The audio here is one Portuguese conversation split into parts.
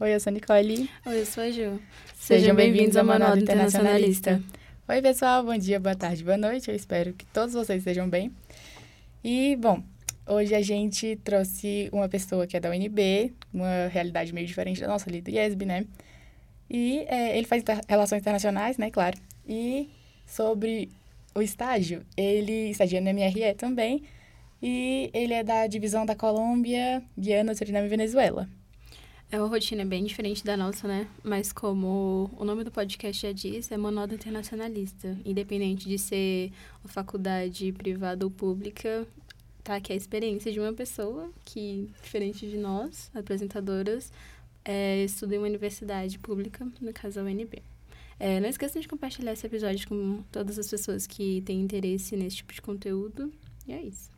Oi, eu sou a Nicole. Oi, eu sou a Ju. Sejam bem-vindos ao Manual do Internacionalista. Oi, pessoal, bom dia, boa tarde, boa noite. Eu espero que todos vocês estejam bem. E, bom, hoje a gente trouxe uma pessoa que é da UNB, uma realidade meio diferente da nossa ali do IESB, né? E é, ele faz relações internacionais, né, claro. E sobre o estágio, ele estagia no MRE também, e ele é da divisão da Colômbia, Guiana, Suriname e Venezuela. É uma rotina bem diferente da nossa, né? Mas como o nome do podcast já diz, é Monoda Internacionalista. Independente de ser uma faculdade privada ou pública, tá aqui a experiência de uma pessoa que, diferente de nós, apresentadoras, é, estuda em uma universidade pública, no caso a UNB. É, não esqueçam de compartilhar esse episódio com todas as pessoas que têm interesse nesse tipo de conteúdo. E é isso.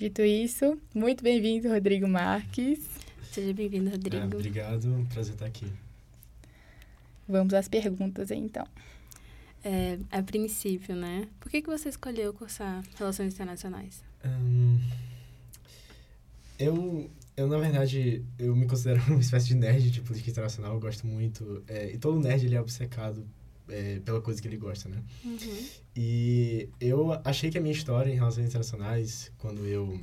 Dito isso, muito bem-vindo, Rodrigo Marques. Seja bem-vindo, Rodrigo. É, obrigado, prazer estar aqui. Vamos às perguntas, então. É, a princípio, né? Por que, que você escolheu cursar Relações Internacionais? Um, eu, eu, na verdade, eu me considero uma espécie de nerd de política internacional. Eu gosto muito... É, e todo nerd, ele é obcecado é, pela coisa que ele gosta, né? Uhum. E eu achei que a minha história em relações internacionais, quando eu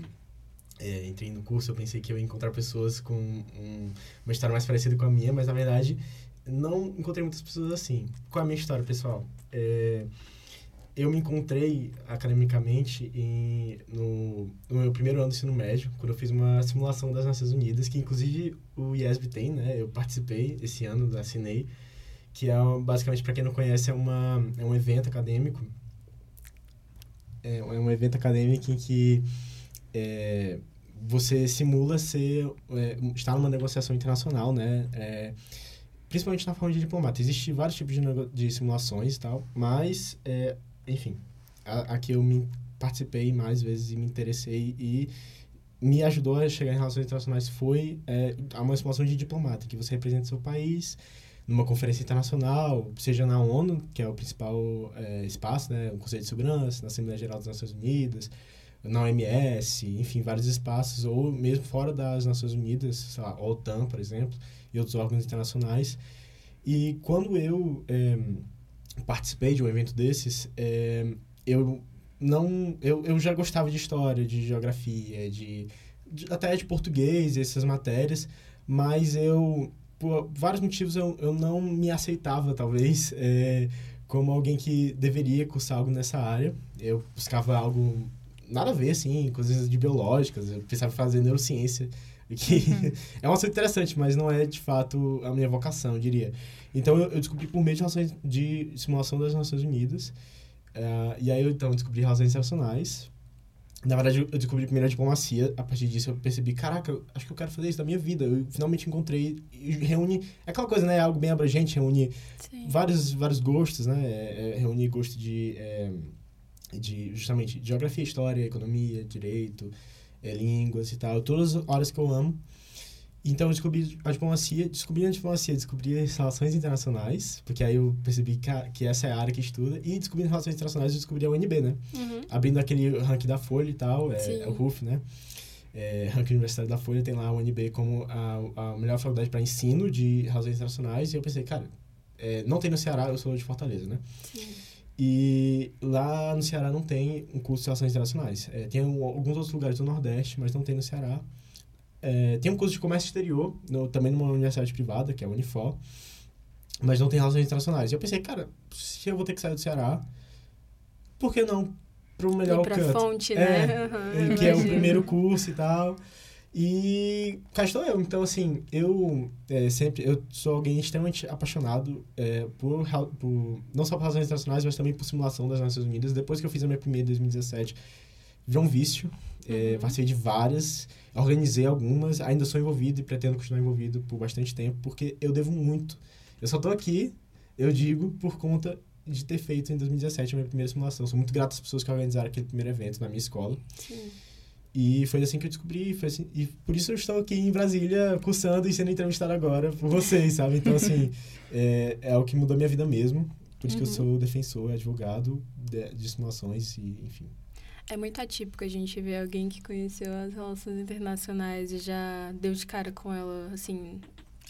é, entrei no curso, eu pensei que eu ia encontrar pessoas com um, uma história mais parecida com a minha, mas na verdade não encontrei muitas pessoas assim. Qual é a minha história, pessoal? É, eu me encontrei academicamente em, no, no, meu primeiro ano do ensino médio, quando eu fiz uma simulação das Nações Unidas, que inclusive o IESB tem, né? Eu participei esse ano, assinei que é basicamente para quem não conhece é uma é um evento acadêmico. É, é um evento acadêmico em que é, você simula ser é, estar numa negociação internacional né? É, principalmente na forma de diplomata. Existem vários tipos de, de simulações e tal mas é, enfim a, que eu me participei mais vezes e me interessei e me ajudou a chegar em relações internacionais foi é, uma simulação de diplomata que você representa seu país numa conferência internacional, seja na ONU, que é o principal é, espaço, né, o Conselho de Segurança, na Assembleia Geral das Nações Unidas, na OMS, enfim, vários espaços, ou mesmo fora das Nações Unidas, sei lá, OTAN, por exemplo, e outros órgãos internacionais. E quando eu é, participei de um evento desses, é, eu não eu, eu já gostava de história, de geografia, de, de até de português, essas matérias, mas eu por vários motivos eu, eu não me aceitava, talvez, é, como alguém que deveria cursar algo nessa área. Eu buscava algo nada a ver, assim, coisas de biológicas, eu pensava em fazer neurociência, que uhum. é um assunto interessante, mas não é, de fato, a minha vocação, eu diria. Então, eu, eu descobri por meio de, relações, de simulação das Nações Unidas, uh, e aí eu, então, descobri relações internacionais, na verdade, eu descobri primeiro a diplomacia. A partir disso, eu percebi, caraca, eu acho que eu quero fazer isso da minha vida. Eu finalmente encontrei e reúne... É aquela coisa, né? É algo bem abrangente, reúne vários, vários gostos, né? É, é, reúne gosto de, é, de, justamente, geografia, história, economia, direito, é, línguas e tal. Todas as horas que eu amo. Então, eu descobri a diplomacia, descobri a diplomacia, descobri as relações internacionais, porque aí eu percebi que, a, que essa é a área que estuda, e descobri as relações internacionais, eu descobri a UNB, né? Uhum. Abrindo aquele ranking da Folha e tal, é, é o RUF, né? É, ranking universitário da Folha, tem lá a UNB como a, a melhor faculdade para ensino de relações internacionais, e eu pensei, cara, é, não tem no Ceará, eu sou de Fortaleza, né? Sim. E lá no Ceará não tem um curso de relações internacionais. É, tem um, alguns outros lugares do Nordeste, mas não tem no Ceará. É, tem um curso de comércio exterior, no, também numa universidade privada, que é a Unifor, mas não tem relações internacionais. E eu pensei, cara, se eu vou ter que sair do Ceará, por que não para o melhor canto? fonte, né? É, uhum, que é o primeiro curso e tal. E cá estou eu. Então, assim, eu é, sempre... Eu sou alguém extremamente apaixonado é, por, por... Não só por relações internacionais, mas também por simulação das Nações Unidas. Depois que eu fiz a minha primeira em 2017, virou um vício. É. Participei de várias, organizei algumas, ainda sou envolvido e pretendo continuar envolvido por bastante tempo, porque eu devo muito. Eu só estou aqui, eu digo, por conta de ter feito em 2017 a minha primeira simulação. Sou muito grato às pessoas que organizaram aquele primeiro evento na minha escola. Sim. E foi assim que eu descobri, foi assim, e por isso eu estou aqui em Brasília, cursando e sendo entrevistado agora por vocês, sabe? Então, assim, é, é o que mudou minha vida mesmo. Por isso uhum. que eu uhum. sou defensor, advogado de, de simulações e, enfim. É muito atípico a gente ver alguém que conheceu as relações internacionais e já deu de cara com ela, assim,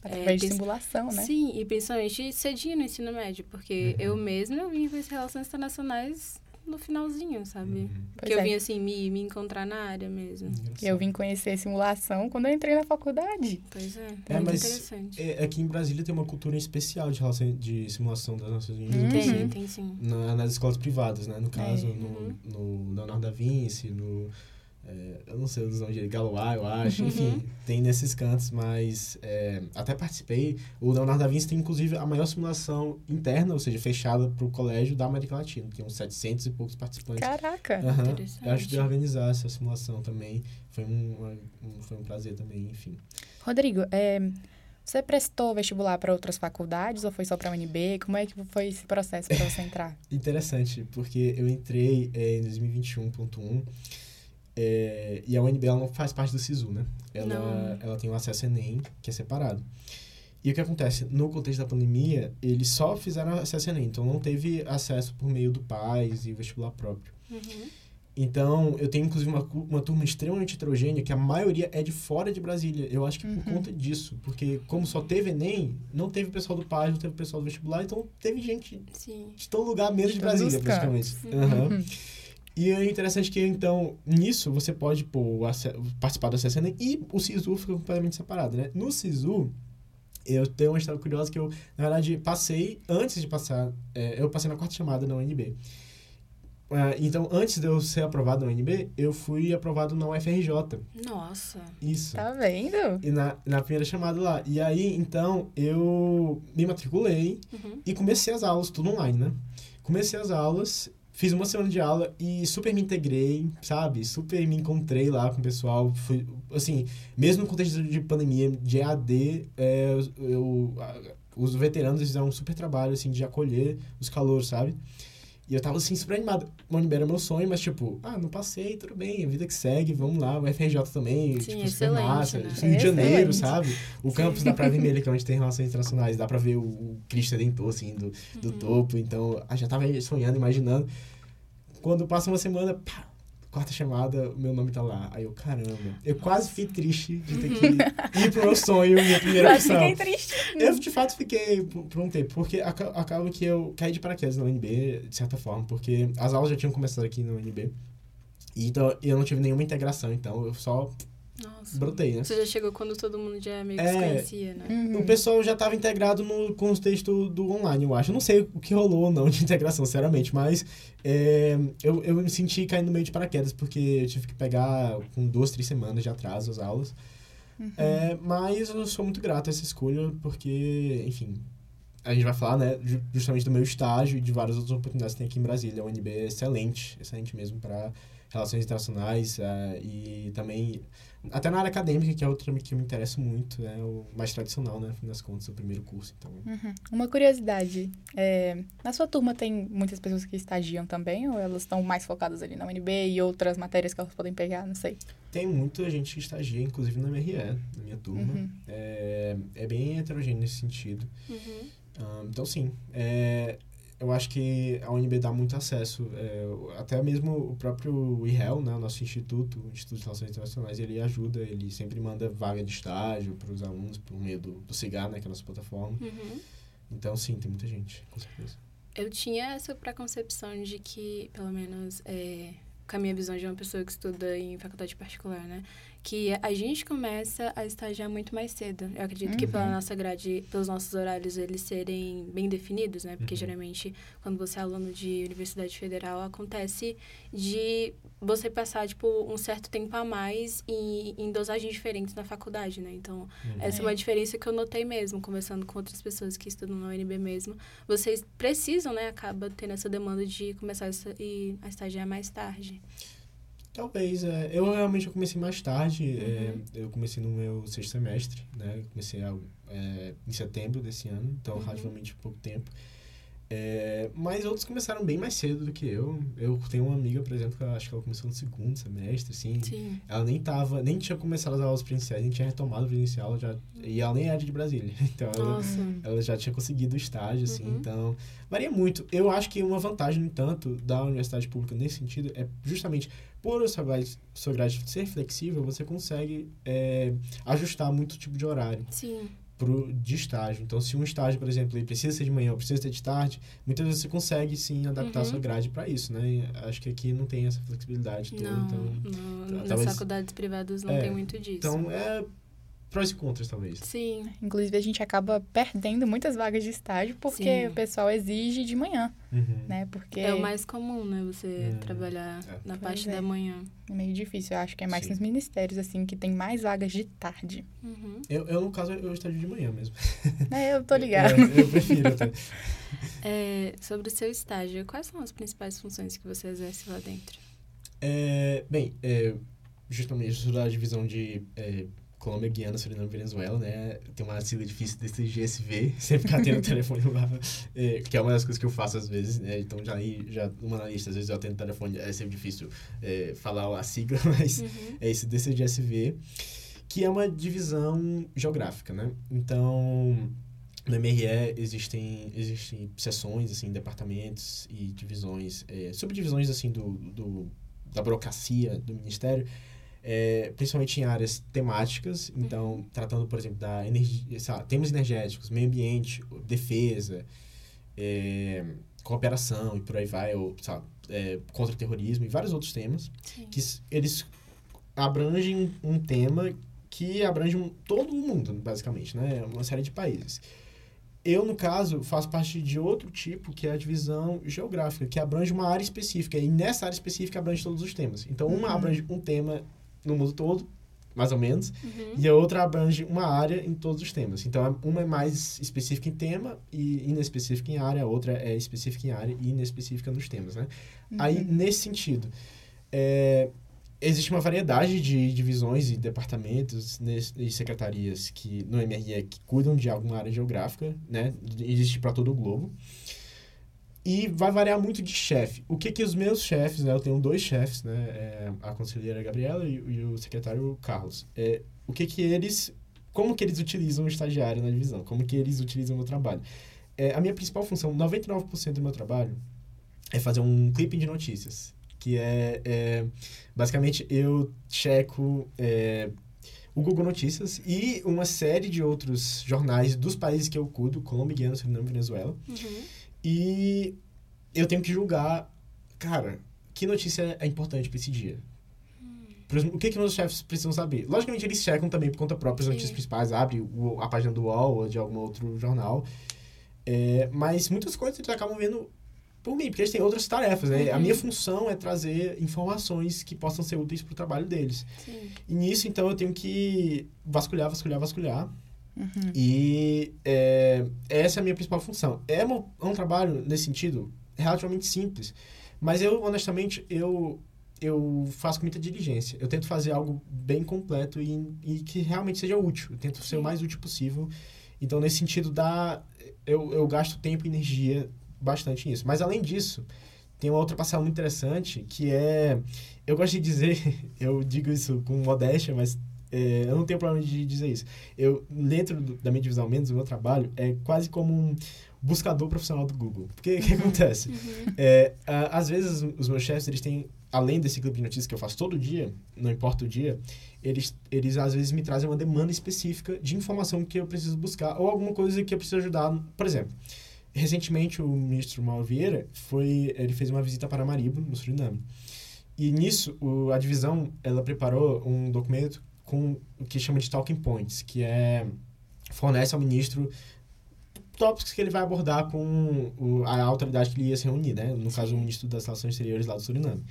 Através é, de simulação, né? Sim, e principalmente cedinho no ensino médio, porque uhum. eu mesma eu vim ver relações internacionais no finalzinho, sabe? Uhum. Que eu é. vim, assim, me, me encontrar na área mesmo. Eu vim conhecer simulação quando eu entrei na faculdade. Pois é, é muito mas interessante. É, aqui em Brasília tem uma cultura especial de, relação, de simulação das Nações Unidas. Tem, assim, tem sim. Na, nas escolas privadas, né? No caso, é. no, uhum. no Leonardo da Vinci, no é, eu não sei os nomes de Galois, eu acho. Uhum. Enfim, tem nesses cantos, mas é, até participei. O Leonardo da Vinci tem, inclusive, a maior simulação interna, ou seja, fechada para o colégio da América Latina. Tem uns 700 e poucos participantes. Caraca! Uhum. Eu acho de organizar essa simulação também. Foi um, um, foi um prazer também, enfim. Rodrigo, é, você prestou vestibular para outras faculdades ou foi só para a UNB? Como é que foi esse processo para você entrar? Interessante, porque eu entrei é, em 2021.1 é, e a UNB ela não faz parte do SISU, né? Ela, ela tem o acesso Enem, que é separado. E o que acontece? No contexto da pandemia, eles só fizeram acesso Enem, então não teve acesso por meio do PAIS e vestibular próprio. Uhum. Então, eu tenho inclusive uma, uma turma extremamente heterogênea, que a maioria é de fora de Brasília. Eu acho que por uhum. conta disso. Porque, como só teve Enem, não teve pessoal do PAIS, não teve pessoal do vestibular, então teve gente Sim. de todo lugar menos de, de Brasília, praticamente. Uhum. E é interessante que, então, nisso você pode pô, participar do CSN e o SISU fica completamente separado, né? No SISU, eu tenho uma história curiosa que eu, na verdade, passei, antes de passar, é, eu passei na quarta chamada na UNB. Uh, então, antes de eu ser aprovado na UNB, eu fui aprovado na UFRJ. Nossa! Isso. Tá vendo? E na, na primeira chamada lá. E aí, então, eu me matriculei uhum. e comecei as aulas, tudo online, né? Comecei as aulas Fiz uma semana de aula e super me integrei, sabe? Super me encontrei lá com o pessoal. Fui, assim, mesmo no contexto de pandemia, de EAD, é, eu, os veteranos fizeram um super trabalho, assim, de acolher os calouros, sabe? E eu tava, assim, super animado. Monimbe era meu sonho, mas, tipo, ah, não passei, tudo bem, a vida que segue, vamos lá. O FRJ também, Sim, tipo, super massa. Né? Rio de Janeiro, sabe? O campus da Praia Vermelha, que é onde tem relações internacionais, dá pra ver o, o Cristo Redentor, assim, do, do uhum. topo. Então, eu já tava sonhando, imaginando. Quando passa uma semana, pá, quarta chamada, meu nome tá lá. Aí eu, caramba. Eu quase fiquei triste de ter que ir pro meu sonho, minha primeira opção. fiquei triste. Eu, de fato, fiquei por, um tempo. Porque acaba que eu caí de paraquedas na UNB, de certa forma. Porque as aulas já tinham começado aqui na UNB. E então, eu não tive nenhuma integração. Então, eu só nossa. brotei, né? Você já chegou quando todo mundo já meio que é, se conhecia, né? Uhum. O pessoal já estava integrado no contexto do online, eu acho. Eu não sei o que rolou ou não de integração, sinceramente, mas é, eu, eu me senti caindo no meio de paraquedas, porque eu tive que pegar com duas, três semanas de atraso as aulas. Uhum. É, mas eu sou muito grato a essa escolha, porque, enfim, a gente vai falar, né, justamente do meu estágio e de várias outras oportunidades que tem aqui em Brasília. A UNB é excelente, excelente mesmo para relações internacionais uh, e também até na área acadêmica, que é outra que me interessa muito, é o mais tradicional, né, no fim das contas, o primeiro curso. Então. Uhum. Uma curiosidade, é, na sua turma tem muitas pessoas que estagiam também, ou elas estão mais focadas ali na UNB e outras matérias que elas podem pegar, não sei? Tem muita gente que estagia, inclusive na MRE, na minha turma. Uhum. É, é bem heterogêneo nesse sentido. Uhum. Um, então, sim, é, eu acho que a UNB dá muito acesso, é, até mesmo o próprio IREL, né, o nosso instituto, o Instituto de Relações Internacionais, ele ajuda, ele sempre manda vaga de estágio para os alunos, por meio do, do CIGAR, né, que é a nossa plataforma. Uhum. Então, sim, tem muita gente, com certeza. Eu tinha essa preconcepção de que, pelo menos, é, com a minha visão de uma pessoa que estuda em faculdade particular, né? Que a gente começa a estagiar muito mais cedo. Eu acredito uhum. que pela uhum. nossa grade, pelos nossos horários, eles serem bem definidos, né? Porque uhum. geralmente, quando você é aluno de universidade federal, acontece de você passar, tipo, um certo tempo a mais em, em dosagens diferentes na faculdade, né? Então, uhum. essa é uma diferença que eu notei mesmo, conversando com outras pessoas que estudam na UNB mesmo. Vocês precisam, né? Acaba tendo essa demanda de começar a estagiar mais tarde. Talvez. É, eu realmente comecei mais tarde. É, uhum. É, eu comecei no meu sexto semestre, né? comecei a, é, em setembro desse ano, então uhum. relativamente pouco tempo. É, mas outros começaram bem mais cedo do que eu. Eu tenho uma amiga, por exemplo, que eu acho que ela começou no segundo semestre, assim. Sim. Ela nem tava, nem tinha começado as aulas presenciais, nem tinha retomado o presencial, já, e ela nem era de Brasília. Então, ela, ela, já tinha conseguido o estágio, assim. Uhum. Então, varia muito. Eu acho que uma vantagem, no entanto, da universidade pública nesse sentido é justamente por a sua grade, ser flexível, você consegue é, ajustar muito tipo de horário. Sim pro, de estágio. Então, se um estágio, por exemplo, ele precisa ser de manhã ou precisa ser de tarde, muitas vezes você consegue sim adaptar uhum. a sua grade para isso, né? Acho que aqui não tem essa flexibilidade toda. Não, então, não, nas talvez, faculdades privadas não é, tem muito disso. Então, é prós e contras, talvez. Sim. Inclusive, a gente acaba perdendo muitas vagas de estágio porque Sim. o pessoal exige de manhã, uhum. né? Porque... É o mais comum, né? Você hum. trabalhar é. na parte é. da manhã. É meio difícil. Eu acho que é mais Sim. nos ministérios, assim, que tem mais vagas de tarde. Uhum. Eu, eu, no caso, eu estágio de manhã mesmo. É, eu tô ligado. É, eu prefiro até. É, sobre o seu estágio, quais são as principais funções que você exerce lá dentro? É, bem, é, justamente, eu sou da divisão de é, Colômbia, Guiana, Suriname Venezuela, né? Tem uma sigla difícil desse GSV, sempre ficar tendo o telefone lá, é, que é uma das coisas que eu faço às vezes, né? Então, já aí, já uma analista, às vezes eu atendo o telefone, é sempre difícil é, falar a sigla, mas uhum. é esse DCGSV, que é uma divisão geográfica, né? Então, no MRE existem, existem seções, assim, departamentos e divisões, é, subdivisões, assim, do, do, da burocracia do Ministério, é, principalmente em áreas temáticas, então, uhum. tratando, por exemplo, da energia, temas energéticos, meio ambiente, defesa, é, cooperação e por aí vai, ou, sabe, é, contra-terrorismo e vários outros temas, Sim. que eles abrangem um tema que abrange um, todo o mundo, basicamente, né? Uma série de países. Eu, no caso, faço parte de outro tipo, que é a divisão geográfica, que abrange uma área específica. E nessa área específica abrange todos os temas. Então, uma uhum. abrange um tema no mundo todo, mais ou menos, uhum. e a outra abrange uma área em todos os temas. Então, uma é mais específica em tema e inespecífica em área, a outra é específica em área e inespecífica nos temas, né? Uhum. Aí, nesse sentido, é, existe uma variedade de divisões e departamentos e secretarias que no MRE que cuidam de alguma área geográfica, né? Existe para todo o globo. E vai variar muito de chefe. O que que os meus chefes, né? Eu tenho dois chefes, né? É, a conselheira Gabriela e, e, o secretário Carlos. É, o que que eles... Como que eles utilizam o estagiário na divisão? Como que eles utilizam o meu trabalho? É, a minha principal função, 99% do meu trabalho, é fazer um clipping de notícias. Que é... é basicamente, eu checo... É, o Google Notícias e uma série de outros jornais dos países que eu cuido, Colômbia, Guiana, Suriname, Venezuela. Uhum. E eu tenho que julgar, cara, que notícia é importante para esse dia. Hum. O que, que meus chefes precisam saber? Logicamente, eles checam também por conta própria as notícias principais, abre a página do UOL ou de algum outro jornal. É, mas muitas coisas eles acabam vendo por mim, porque eles têm outras tarefas, né? Uhum. A minha função é trazer informações que possam ser úteis para o trabalho deles. Sim. E nisso, então, eu tenho que vasculhar, vasculhar, vasculhar Uhum. E é, essa é a minha principal função. É um, é um trabalho, nesse sentido, relativamente simples. Mas eu, honestamente, eu, eu faço com muita diligência. Eu tento fazer algo bem completo e, e que realmente seja útil. Eu tento ser o mais útil possível. Então, nesse sentido, dá, eu, eu gasto tempo e energia bastante nisso. Mas, além disso, tem uma outra passagem muito interessante, que é... Eu gosto de dizer, eu digo isso com modéstia, mas é, eu não tenho problema de dizer isso. Eu, dentro da minha divisão, menos o meu trabalho, é quase como um buscador profissional do Google. Porque o que acontece? Uhum. É, a, às vezes, os meus chefes, eles têm, além desse clipe de notícias que eu faço todo dia, não importa o dia, eles, eles às vezes me trazem uma demanda específica de informação que eu preciso buscar ou alguma coisa que eu preciso ajudar. Por exemplo, recentemente o ministro Mauro Vieira foi, ele fez uma visita para Maribo, no Suriname. E nisso, o, a divisão, ela preparou um documento com o que chama de talking points, que é fornece ao ministro tópicos que ele vai abordar com o, a autoridade que ele ia se reunir, né? No caso, o ministro das Relações Exteriores lá do Suriname.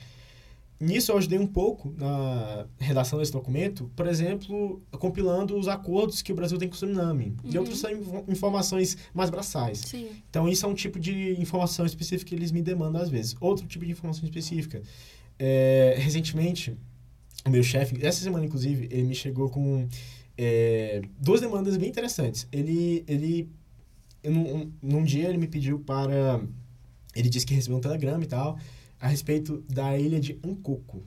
Nisso, eu ajudei um pouco na redação desse documento, por exemplo, compilando os acordos que o Brasil tem com o Suriname. Uhum. E outras são informações mais braçais. Sim. Então, isso é um tipo de informação específica que eles me demandam às vezes. Outro tipo de informação específica. É, recentemente, o meu chefe, essa semana, inclusive, ele me chegou com é, duas demandas bem interessantes. Ele, ele num, num dia ele me pediu para... Ele disse que recebeu um telegrama e tal, a respeito da ilha de Ancoco.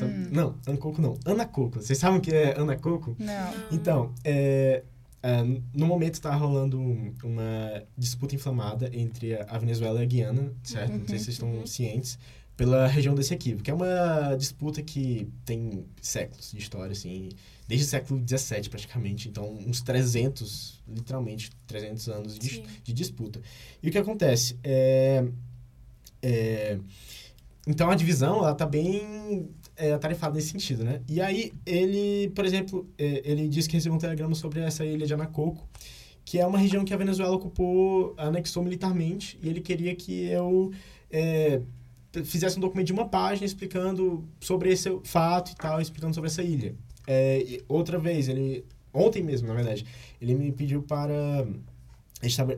Hum. Não, Ancoco não. Anacoco. Vocês sabem o que é Anacoco? Não. Então, é, é, no momento está rolando uma disputa inflamada entre a Venezuela e a Guiana, certo? Não sei se vocês estão uhum. cientes pela região desse equívoco, que é uma disputa que tem séculos de história, assim, desde o século XVII praticamente, então uns 300, literalmente 300 anos de, de disputa. E o que acontece? É, é, então a divisão, ela tá bem é, atarefada nesse sentido, né? E aí ele, por exemplo, é, ele disse que recebeu um telegrama sobre essa ilha de Anacoco, que é uma região que a Venezuela ocupou, anexou militarmente, e ele queria que eu é, fizesse um documento de uma página explicando sobre esse fato e tal, explicando sobre essa ilha. É, outra vez, ele ontem mesmo, na verdade, ele me pediu para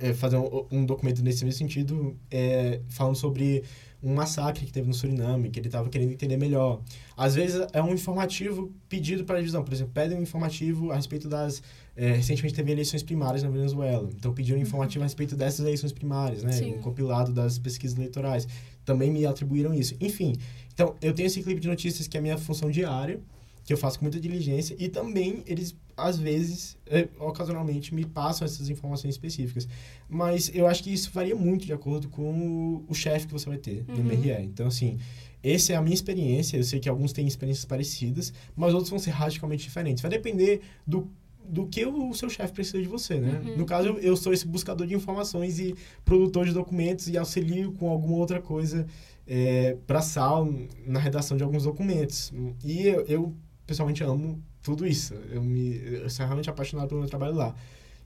é, fazer um, um documento nesse mesmo sentido, é, falando sobre um massacre que teve no Suriname, que ele estava querendo entender melhor. Às vezes é um informativo pedido para a divisão, por exemplo, pedem um informativo a respeito das... É, recentemente teve eleições primárias na Venezuela, então pediram um informativo a respeito dessas eleições primárias, né? Sim. Um compilado das pesquisas eleitorais também me atribuíram isso. Enfim, então eu tenho esse clipe de notícias que é a minha função diária, que eu faço com muita diligência, e também eles, às vezes, é, ocasionalmente, me passam essas informações específicas. Mas eu acho que isso varia muito de acordo com o, o chefe que você vai ter no uhum. MRE. Então, assim, essa é a minha experiência. Eu sei que alguns têm experiências parecidas, mas outros vão ser radicalmente diferentes. Vai depender do do que o seu chefe precisa de você, né? Uhum. No caso, eu, eu, sou esse buscador de informações e produtor de documentos e auxilio com alguma outra coisa é, para sal na redação de alguns documentos. E eu, eu, pessoalmente amo tudo isso. Eu, me, eu sou realmente apaixonado pelo meu trabalho lá.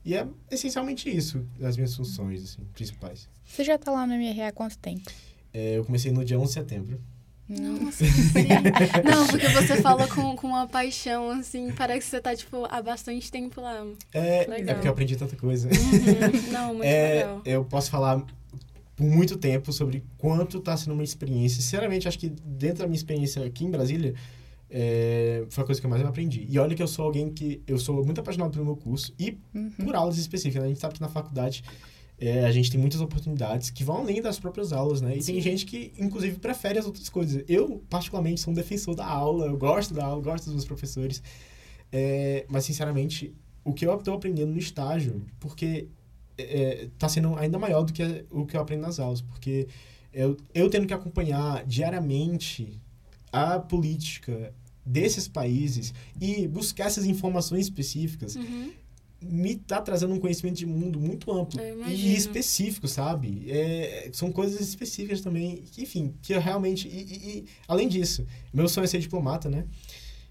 E é essencialmente isso, as minhas funções assim, principais. Você já está lá no MRA há quanto tempo? É, eu comecei no dia 11 de setembro. Nossa, Não, porque você fala com, com uma paixão, assim, parece que você tá, tipo, há bastante tempo lá. É, legal. é porque eu aprendi tanta coisa. Uhum. Não, muito é, legal. Eu posso falar por muito tempo sobre quanto tá sendo uma experiência. Sinceramente, acho que dentro da minha experiência aqui em Brasília, é, foi a coisa que eu mais aprendi. E olha que eu sou alguém que... Eu sou muito apaixonado pelo meu curso e uhum. por aulas específicas. Né? A gente sabe que na faculdade é, a gente tem muitas oportunidades que vão além das próprias aulas, né? E Sim. tem gente que, inclusive, prefere as outras coisas. Eu, particularmente, sou um defensor da aula, eu gosto da aula, gosto dos meus professores. É, mas, sinceramente, o que eu estou aprendendo no estágio, porque está é, sendo ainda maior do que o que eu aprendo nas aulas, porque eu, eu tendo que acompanhar diariamente a política desses países e buscar essas informações específicas. Uhum me tá trazendo um conhecimento de mundo muito amplo e específico, sabe? É, são coisas específicas também, que, enfim, que eu realmente... E, e, e, além disso, meu sonho é ser diplomata, né?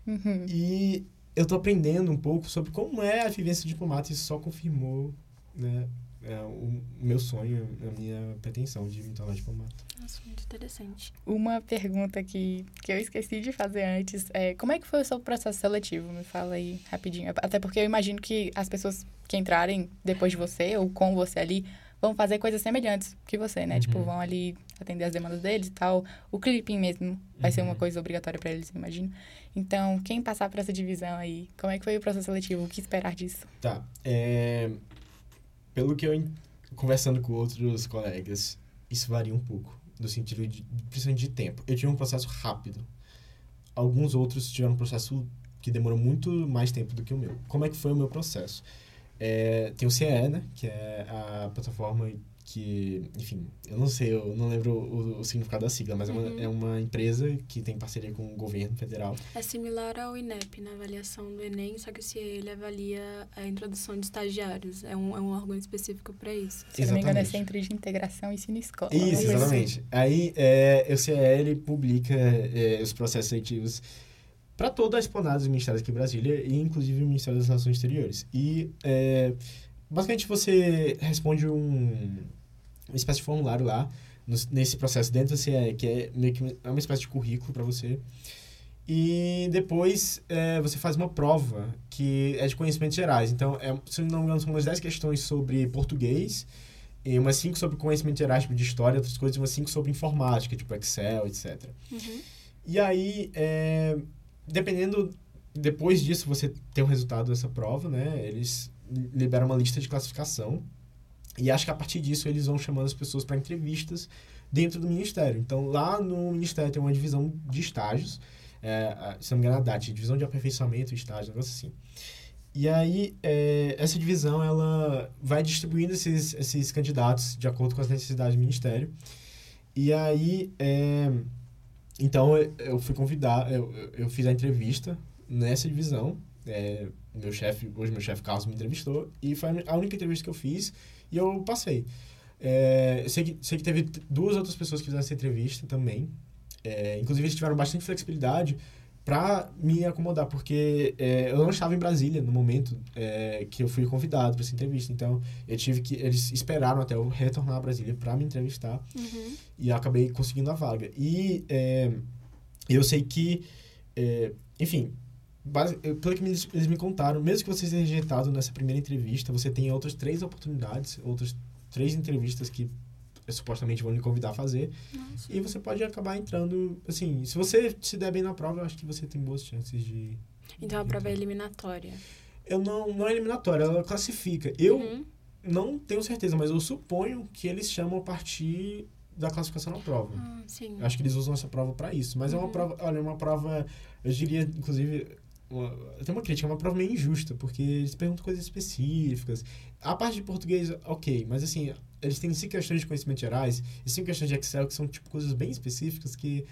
Uhum. E eu tô aprendendo um pouco sobre como é a vivência de diplomata e isso só confirmou, né? É o meu sonho, a minha pretensão de me tornar diplomata. Nossa, muito interessante. Uma pergunta que, que eu esqueci de fazer antes é como é que foi o seu processo seletivo? Me fala aí rapidinho. Até porque eu imagino que as pessoas que entrarem depois de você ou com você ali vão fazer coisas semelhantes que você, né? Tipo, uhum. Tipo, vão ali atender as demandas deles e tal. O clipping mesmo vai uhum. ser uma uhum. coisa obrigatória para eles, imagino. Então, quem passar por essa divisão aí, como é que foi o processo seletivo? O que esperar disso? Tá. É pelo que eu conversando com outros colegas, isso varia um pouco, no sentido de, principalmente de tempo. Eu tive um processo rápido. Alguns outros tiveram um processo que demorou muito mais tempo do que o meu. Como é que foi o meu processo? É, tem o CE, né, que é a plataforma que, enfim, eu não sei, eu não lembro o, o significado da sigla, mas uhum. é, uma, uhum. é uma empresa que tem parceria com o governo federal. É similar ao INEP na avaliação do Enem, só que se ele avalia a introdução de estagiários. É um, é um órgão específico para isso. Se não me engano, é Centro de Integração Ensino-Escola. Isso, exatamente. Aí, é, o CEL publica é, os processos seletivos para toda a esplanada dos ministérios aqui em Brasília, e inclusive o Ministério das Relações Exteriores. E... É, Basicamente, você responde um, uma espécie de formulário lá, no, nesse processo dentro, assim, é, que é meio que é uma espécie de currículo para você. E depois é, você faz uma prova que é de conhecimentos gerais. Então, é, se não me engano, são umas 10 questões sobre português, e umas 5 sobre conhecimentos gerais, tipo, de história, outras coisas, e umas 5 sobre informática, tipo Excel, etc. Uhum. E aí, é, dependendo, depois disso, você tem o resultado dessa prova, né? Eles libera uma lista de classificação E acho que a partir disso eles vão chamando as pessoas para entrevistas dentro do ministério. Então, lá no ministério tem uma divisão de estágios, é, se não me engano, a DAT, divisão de aperfeiçoamento estágio, um negócio assim. E aí, é, essa divisão, ela vai distribuindo esses, esses candidatos de acordo com as necessidades do ministério. E aí, é, então, eu fui convidado, eu, eu fiz a entrevista nessa divisão. É, meu chefe, hoje meu chefe Carlos me entrevistou, e foi a única entrevista que eu fiz, e eu passei. É, sei, que, sei que teve duas outras pessoas que fizeram essa entrevista também. É, inclusive, eles tiveram bastante flexibilidade para me acomodar, porque é, eu não estava em Brasília no momento é, que eu fui convidado para essa entrevista. Então, eu tive que. Eles esperaram até eu retornar a Brasília para me entrevistar. Uhum. E acabei conseguindo a vaga. E é, eu sei que. É, enfim, pelo que eles, eles me contaram, mesmo que você seja rejeitado nessa primeira entrevista, você tem outras três oportunidades, outras três entrevistas que supostamente vão lhe convidar a fazer. Nossa. E você pode acabar entrando, assim, se você se der bem na prova, eu acho que você tem boas chances de... Então a prova é eliminatória? Eu não, não é eliminatória, ela classifica. Eu uhum. não tenho certeza, mas eu suponho que eles chamam a partir da classificação na prova. Ah, sim. Acho que eles usam essa prova para isso. Mas uhum. é uma uhum. prova, olha, é uma prova, eu diria, inclusive, uma, tem uma crítica, é uma prova meio injusta, porque eles perguntam coisas específicas. A parte de português, ok, mas assim, eles têm cinco questões de conhecimentos gerais e cinco questões de Excel que são, tipo, coisas bem específicas que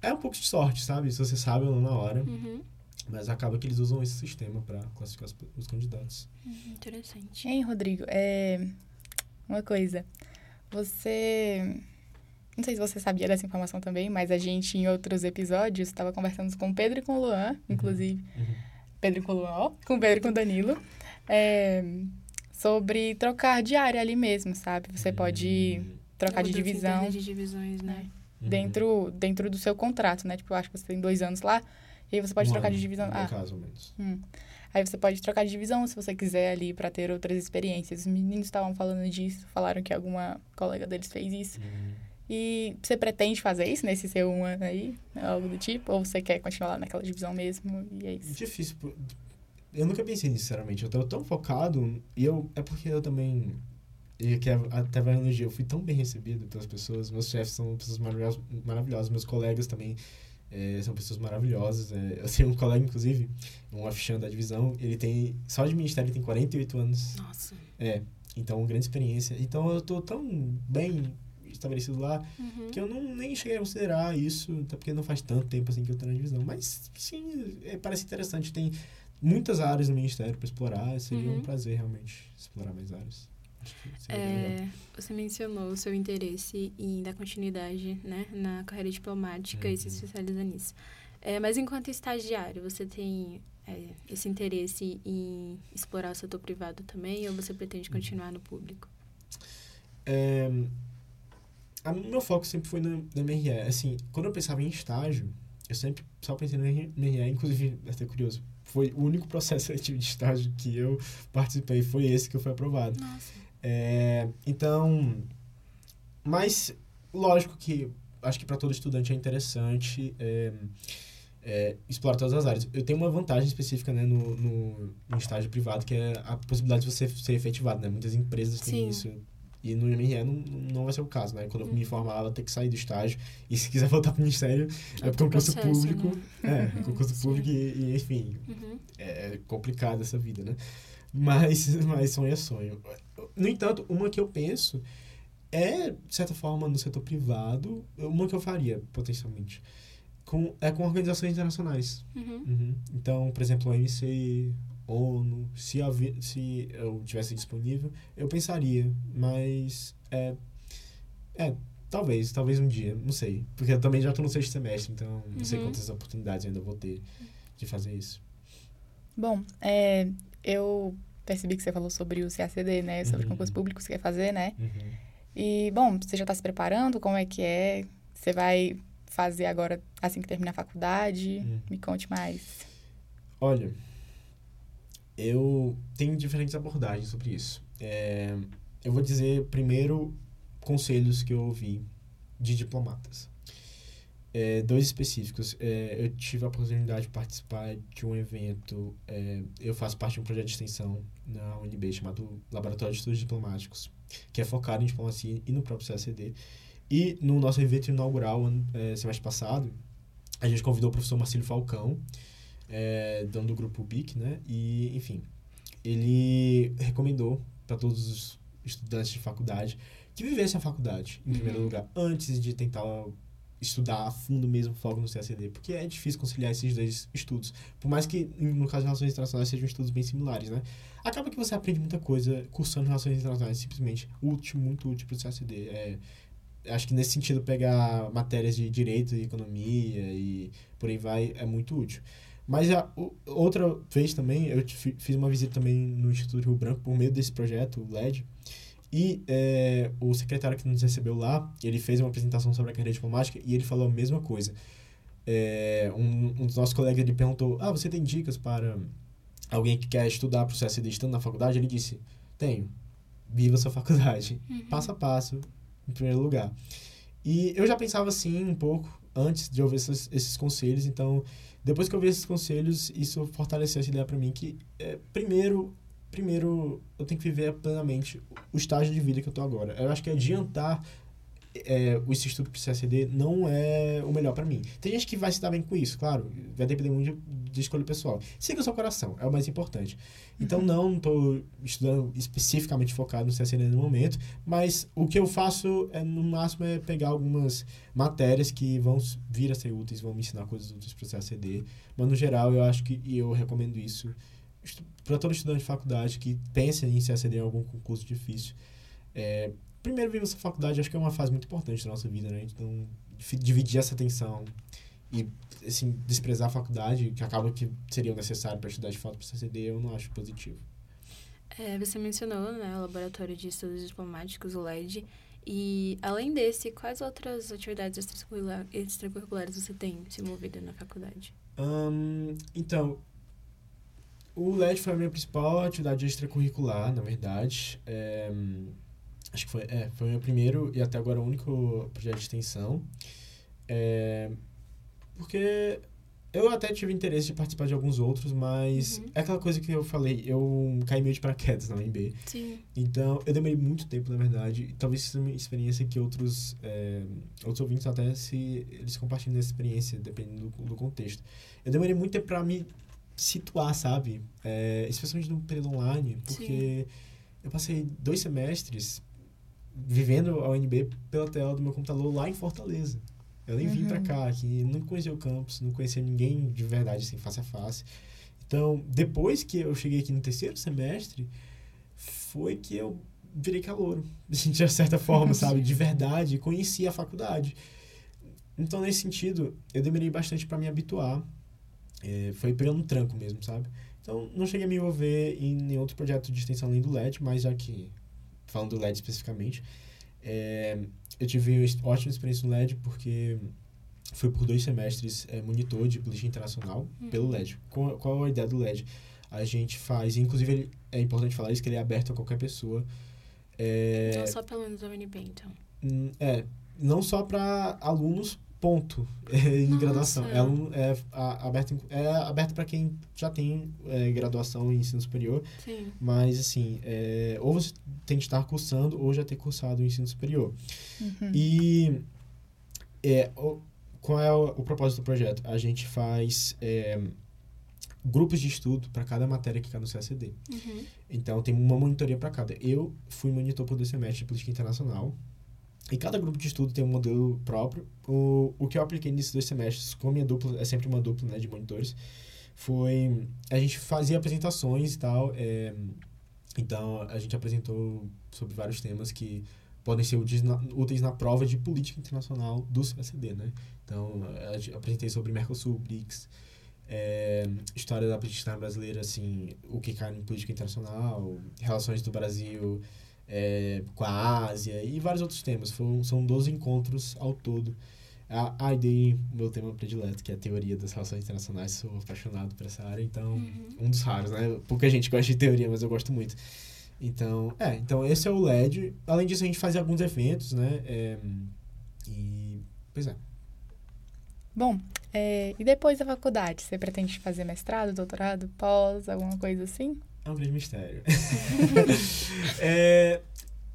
é um pouco de sorte, sabe? Se você sabe ou não na hora. Uhum. Mas acaba que eles usam esse sistema para classificar os, os candidatos. Uhum, interessante. Hein, Rodrigo? É... Uma coisa. Você não sei se você sabia dessa informação também, mas a gente, em outros episódios, estava conversando com o Pedro e com o Luan, uhum. inclusive. Uhum. Pedro e com o Luan, ó, com o Pedro e com o Danilo. É, sobre trocar de área ali mesmo, sabe? Você uhum. pode trocar de divisão. de divisões, né? Uhum. Dentro, dentro do seu contrato, né? Tipo, eu acho que você tem dois anos lá, e aí você pode um trocar ano, de divisão. Ah, caso, menos. Hum. Aí você pode trocar de divisão se você quiser ali para ter outras experiências. Os meninos estavam falando disso, falaram que alguma colega deles fez isso. Uhum. E você pretende fazer isso nesse seu um ano aí? Algo do tipo? Ou você quer continuar lá naquela divisão mesmo? E é isso? Difícil. Eu nunca pensei nisso, sinceramente. Eu tô tão focado. E eu. É porque eu também. E que até vai elogio. Eu fui tão bem recebido pelas pessoas. Meus chefes são pessoas maravilhosas. maravilhosas. Meus colegas também é, são pessoas maravilhosas. É, eu tenho um colega, inclusive, um afixão da divisão. Ele tem. Só de ministério ele tem 48 anos. Nossa. É. Então, grande experiência. Então, eu tô tão bem estabelecido lá, uhum. que eu não, nem cheguei a considerar isso, até porque não faz tanto tempo assim que eu tô na divisão. Mas, sim, é, parece interessante. Tem muitas áreas no Ministério para explorar, seria uhum. um prazer realmente explorar mais áreas. É, você mencionou o seu interesse em dar continuidade né, na carreira diplomática uhum. e se uhum. especializar nisso. É, mas enquanto estagiário, você tem é, esse interesse em explorar o setor privado também ou você pretende uhum. continuar no público? É, a, meu foco sempre foi no, no MRE. Assim, quando eu pensava em estágio, eu sempre só pensei no MRE, inclusive, é até curioso, foi o único processo seletivo de estágio que eu participei, foi esse que eu fui aprovado. É, então, mas lógico que acho que para todo estudante é interessante é, é, explorar todas as áreas. Eu tenho uma vantagem específica né, no, no, no estágio privado, que é a possibilidade de você ser efetivado. Né? Muitas empresas têm Sim. isso e no MRE não, não vai ser o caso, né? Quando eu me uhum. formar, ela tem que sair do estágio. E se quiser voltar para o Ministério, é, é concurso processo, público. Né? É, concurso público e, e enfim. Uhum. É complicado essa vida, né? Mas, mas sonho é sonho. No entanto, uma que eu penso é, de certa forma, no setor privado, uma que eu faria, potencialmente. Com, é com organizações internacionais. Uhum. Uhum. Então, por exemplo, a OMC, ONU, se, havia, se eu tivesse disponível, eu pensaria, mas é, é, talvez, talvez um dia, não sei, porque eu também já estou no sexto semestre, então não uhum. sei quantas oportunidades ainda vou ter de fazer isso. Bom, é, eu percebi que você falou sobre o CACD, né, sobre uhum. concurso público que você quer fazer, né, uhum. e, bom, você já está se preparando, como é que é, você vai fazer agora, assim que terminar a faculdade, uhum. me conte mais. Olha, eu tenho diferentes abordagens sobre isso. É, eu vou dizer primeiro conselhos que eu ouvi de diplomatas. É, dois específicos. É, eu tive a oportunidade de participar de um evento. É, eu faço parte de um projeto de extensão na UNB chamado Laboratório de Estudos Diplomáticos, que é focado em diplomacia e no próprio CACD. E no nosso evento inaugural, é, semestre passado, a gente convidou o professor Marcelo Falcão, é, dono do grupo BIC, né? E, enfim, ele recomendou para todos os estudantes de faculdade que vivessem a faculdade, em uhum. primeiro lugar, antes de tentar estudar a fundo mesmo foco no CACD, porque é difícil conciliar esses dois estudos. Por mais que, no caso de Relações Internacionais, sejam estudos bem similares, né? Acaba que você aprende muita coisa cursando Relações Internacionais, simplesmente útil, muito útil para o CACD. É, acho que nesse sentido, pegar matérias de Direito e Economia e por aí vai, é muito útil. Mas a, outra vez também, eu fiz uma visita também no Instituto Rio Branco por meio desse projeto, o LED, e é, o secretário que nos recebeu lá, ele fez uma apresentação sobre a carreira diplomática e ele falou a mesma coisa. É, um, um, dos nossos colegas ele perguntou: Ah, você tem dicas para alguém que quer estudar para o CSD estando na faculdade? Ele disse: Tenho. Viva sua faculdade. Uhum. Passo a passo, em primeiro lugar. E eu já pensava assim um pouco antes de ouvir esses, esses conselhos, então depois que eu vi esses conselhos, isso fortaleceu essa ideia para mim que, é, primeiro, primeiro eu tenho que viver plenamente o estágio de vida que eu tô agora. Eu acho que adiantar é, o estudo para CSD não é o melhor para mim. Tem gente que vai se dar bem com isso, claro, vai depender muito de, de escolha pessoal. Siga o seu coração, é o mais importante. Então, uhum. não estou estudando especificamente focado no CSD no momento, mas o que eu faço, é, no máximo, é pegar algumas matérias que vão vir a ser úteis, vão me ensinar coisas úteis para o CSD. Mas, no geral, eu acho que, e eu recomendo isso para todo estudante de faculdade que pensa em CSD em algum concurso difícil. É, primeiro viver essa faculdade acho que é uma fase muito importante da nossa vida, né? Então, dividir essa atenção e, assim, desprezar a faculdade, que acaba que seria necessário para estudar de fato para CCD, eu não acho positivo. É, você mencionou, né, o Laboratório de Estudos Diplomáticos, o LED, e, além desse, quais outras atividades extracurriculares você tem se envolvido na faculdade? Um, então, o LED foi a minha principal atividade extracurricular, na verdade. É, Acho que foi, é, foi o meu primeiro e até agora o único projeto de extensão. É, porque eu até tive interesse de participar de alguns outros, mas uhum. é aquela coisa que eu falei, eu caí meio de paraquedas na UNB. Sim. Então, eu demorei muito tempo, na verdade. Talvez seja uma experiência que outros, é, outros ouvintes até se eles compartilhem dessa experiência, dependendo do, do contexto. Eu demorei muito tempo para me situar, sabe? É, especialmente no período online, porque Sim. eu passei dois semestres vivendo a UNB pela tela do meu computador lá em Fortaleza. Eu nem uhum. vim para cá, que não conhecia o campus, não conhecia ninguém de verdade, assim, face a face. Então, depois que eu cheguei aqui no terceiro semestre, foi que eu virei calouro, de certa forma, sabe? De verdade, conheci a faculdade. Então, nesse sentido, eu demorei bastante para me habituar. É, foi pegando um tranco mesmo, sabe? Então, não cheguei a me envolver em nenhum outro projeto de extensão além do LED, mas já que falando do LED especificamente, é, eu tive ótima experiência no LED porque fui por dois semestres é, monitor de política internacional uhum. pelo LED. Qual, qual a ideia do LED? A gente faz, inclusive ele, é importante falar isso, que ele é aberto a qualquer pessoa. É, não só para alunos da UNB, então. Hum, é, não só para alunos ponto em Nossa. graduação. É, um, é, aberto, é aberto para quem já tem é, graduação em ensino superior. Sim. Mas, assim, é, ou você tem que estar cursando ou já ter cursado o ensino superior. Uhum. E é, o, qual é o, o, propósito do projeto? A gente faz é, grupos de estudo para cada matéria que cai no CSD. Uhum. Então, tem uma monitoria para cada. Eu fui monitor por dois semestres de política internacional e cada grupo de estudo tem um modelo próprio. O, o que eu apliquei nesses dois semestres, com a minha dupla, é sempre uma dupla né, de monitores, foi... A gente fazia apresentações e tal. É, então, a gente apresentou sobre vários temas que podem ser úteis na, úteis na prova de política internacional do CSD, né? Então, apresentei sobre Mercosul, BRICS, é, história da política brasileira, assim, o que cai em política internacional, relações do Brasil é, com a Ásia e vários outros temas. Foram, são 12 encontros ao todo. Ah, aí dei meu tema predileto, que é a teoria das relações internacionais. Sou apaixonado por essa área, então, uhum. um dos raros, né? Pouca gente gosta de teoria, mas eu gosto muito. Então, é, então esse é o LED. Além disso, a gente faz alguns eventos, né? É, e, pois é. Bom, é, e depois da faculdade, você pretende fazer mestrado, doutorado, pós, alguma coisa assim? É um grande mistério. é,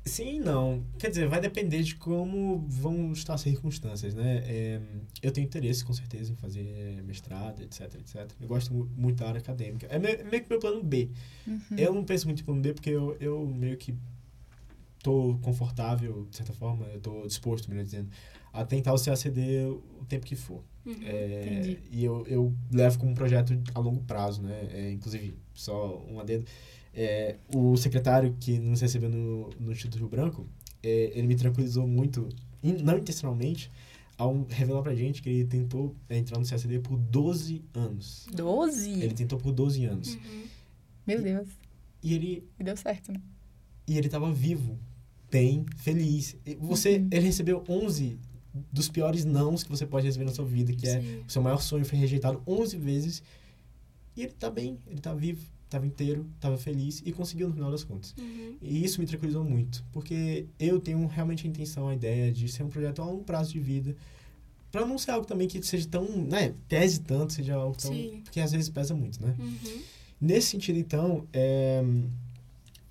sim e não. Quer dizer, vai depender de como vão estar as circunstâncias, né? É, eu tenho interesse, com certeza, em fazer mestrado, etc, etc. Eu gosto muito da área acadêmica. É meio, meio que meu plano B. Uhum. Eu não penso muito em plano B porque eu, eu meio que tô confortável, de certa forma, eu tô disposto, melhor dizendo, a tentar o CACD o tempo que for. Uhum, é, e eu, eu levo como um projeto a longo prazo, né? É, inclusive, só um adendo. É, o secretário que nos recebeu no, no Instituto Rio Branco, é, ele me tranquilizou muito, in, não intencionalmente, ao revelar pra gente que ele tentou é, entrar no CACD por 12 anos. 12? Ele tentou por 12 anos. Uhum. Meu Deus. E ele... E deu certo, né? E ele tava vivo, bem, feliz. Você, uhum. ele recebeu 11 dos piores nãos que você pode receber na sua vida, que é Sim. é o seu maior sonho foi rejeitado 11 vezes. E ele tá bem, ele tá vivo, tava inteiro, tava feliz e conseguiu no final das contas. Uhum. E isso me tranquilizou muito, porque eu tenho realmente a intenção, a ideia de ser um projeto a longo prazo de vida, para não ser algo também que seja tão, né, pese tanto, seja algo tão, Sim. porque às vezes pesa muito, né? Uhum. Nesse sentido, então, é,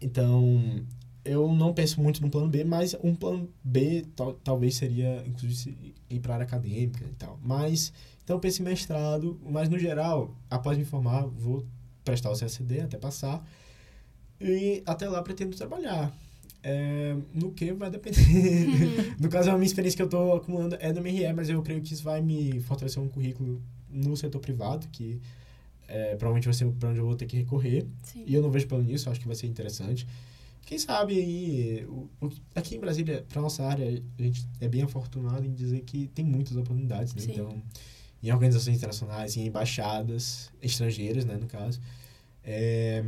então eu não penso muito no plano B, mas um plano B tal, talvez seria, inclusive, ir para a área acadêmica e tal. Mas, então eu penso em mestrado, mas no geral, após me formar, vou prestar o CSD até passar. E até lá pretendo trabalhar. É, no que vai depender. Uhum. no caso, a minha experiência que eu estou acumulando é do MRE, mas eu creio que isso vai me fortalecer um currículo no setor privado, que é, provavelmente vai ser para onde eu vou ter que recorrer. Sim. E eu não vejo plano nisso, acho que vai ser interessante. Quem sabe aí, o, o, aqui em Brasília, para nossa área, a gente é bem afortunado em dizer que tem muitas oportunidades, né? Então, em organizações internacionais, em embaixadas estrangeiras, né, no caso, é,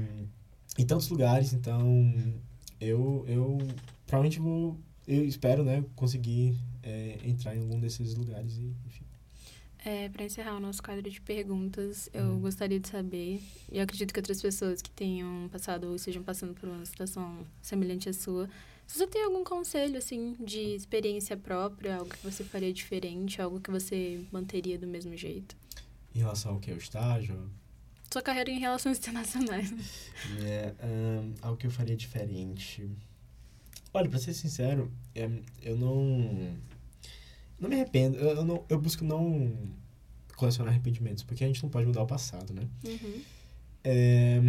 em tantos lugares, então eu, eu provavelmente vou, eu espero, né, conseguir é, entrar em algum desses lugares e, enfim. É, para encerrar o nosso quadro de perguntas, eu hum. gostaria de saber, e eu acredito que outras pessoas que tenham passado ou estejam passando por uma situação semelhante à sua, se você tem algum conselho, assim, de experiência própria, algo que você faria diferente, algo que você manteria do mesmo jeito? Em relação ao que? O estágio? Sua carreira em relações internacionais. É, um, algo que eu faria diferente. Olha, para ser sincero, é, eu não não me arrependo. Eu, eu, não, eu busco não colecionar arrependimentos, porque a gente não pode mudar o passado, né? Uhum. É,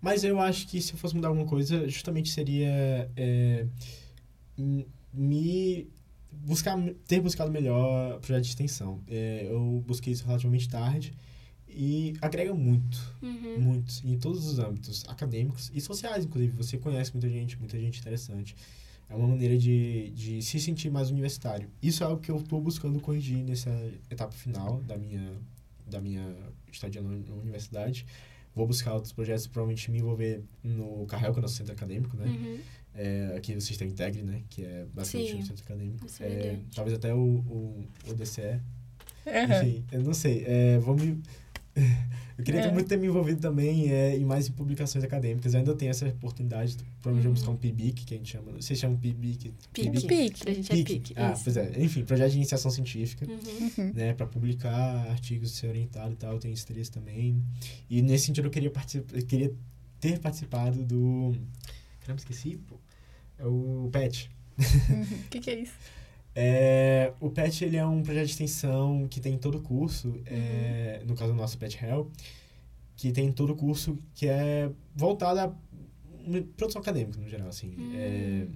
mas eu acho que se eu fosse mudar alguma coisa, justamente seria é, me buscar ter buscado melhor projeto de extensão. É, eu busquei isso relativamente tarde e agrega muito, uhum. muito em todos os âmbitos acadêmicos e sociais, inclusive. Você conhece muita gente, muita gente interessante. É uma maneira de, de se sentir mais universitário. Isso é algo que eu estou buscando corrigir nessa etapa final da minha, da minha estadia na universidade. Vou buscar outros projetos, provavelmente me envolver no Carrel, que é o nosso centro acadêmico, né? Uhum. É, aqui o Sistema Integre, né? Que é basicamente Sim. um centro acadêmico. É, é, talvez até o, o, o DCE. Uhum. Enfim, eu não sei. É, vou me eu queria é. muito ter me envolvido também é, em mais em publicações acadêmicas. Eu ainda tenho essa oportunidade. Provavelmente uhum. buscar um PIBIC, que a gente chama. Vocês chamam PIBIC? PIBIC. PIBIC. Pra gente é PIBIC. Ah, pois é. Enfim, projeto de iniciação científica. Uhum. Né, para publicar artigos, ser orientado e tal. Eu tenho esse interesse também. E nesse sentido eu queria, participar, eu queria ter participado do. Caramba, esqueci, pô. É o PET. O uhum. que, que é isso? É, o PET ele é um projeto de extensão que tem todo o curso, uhum. é, no caso do nosso PET Hell, que tem todo o curso que é voltado à produção acadêmica, no geral, assim. Uhum. É,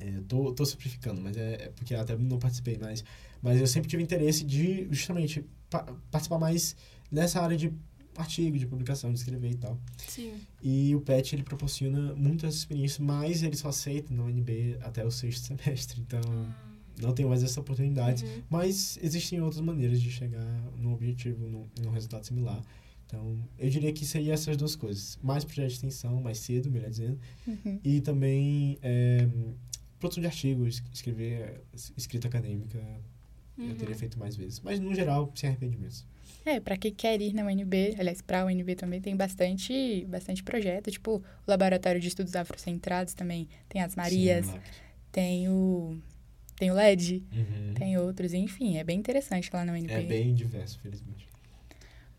é, tô, tô simplificando, mas é, é, porque até não participei, mas, mas eu sempre tive interesse de, justamente, pa participar mais nessa área de artigo, de publicação, de escrever e tal. Sim. E o PET, ele proporciona muitas experiências, mas ele só aceita no UNB até o sexto semestre, então... Uhum não tenho mais essa oportunidade. Uhum. Mas existem outras maneiras de chegar no objetivo, no, no resultado similar. Então, eu diria que seria essas duas coisas. Mais projeto de extensão, mais cedo, melhor dizendo. Uhum. E também é, produção de artigos, escrever escrita acadêmica. Uhum. Eu teria feito mais vezes. Mas, no geral, sem arrependimentos. É, para quem quer ir na UNB, aliás, para a UNB também tem bastante, bastante projeto. Tipo, o Laboratório de Estudos Afrocentrados também tem as Marias. Sim, tem o tem o LED, uhum. tem outros, enfim, é bem interessante lá na UNB. É bem diverso, felizmente.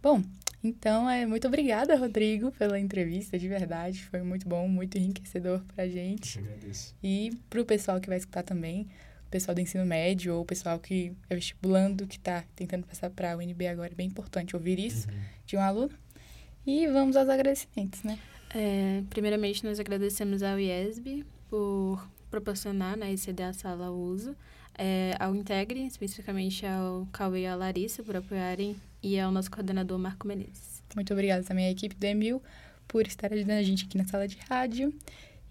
Bom, então, é, muito obrigada, Rodrigo, pela entrevista, de verdade. Foi muito bom, muito enriquecedor pra gente. Eu agradeço. E pro pessoal que vai escutar também, o pessoal do ensino médio ou o pessoal que é vestibulando, que está tentando passar para a UNB agora. É bem importante ouvir isso uhum. de um aluno. E vamos aos agradecimentos, né? É, primeiramente, nós agradecemos ao IESB por proporcionar né, e ceder a sala ao uso, é, ao Integre, especificamente ao Cauê e à Larissa, por apoiarem, e ao nosso coordenador Marco Menezes. Muito obrigada também à equipe do Emil por estar ajudando a gente aqui na sala de rádio.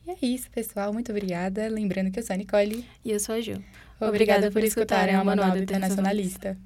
E é isso, pessoal. Muito obrigada. Lembrando que eu sou a Nicole. E eu sou a Gil. Obrigada, obrigada por escutarem a Manual do Internacionalista.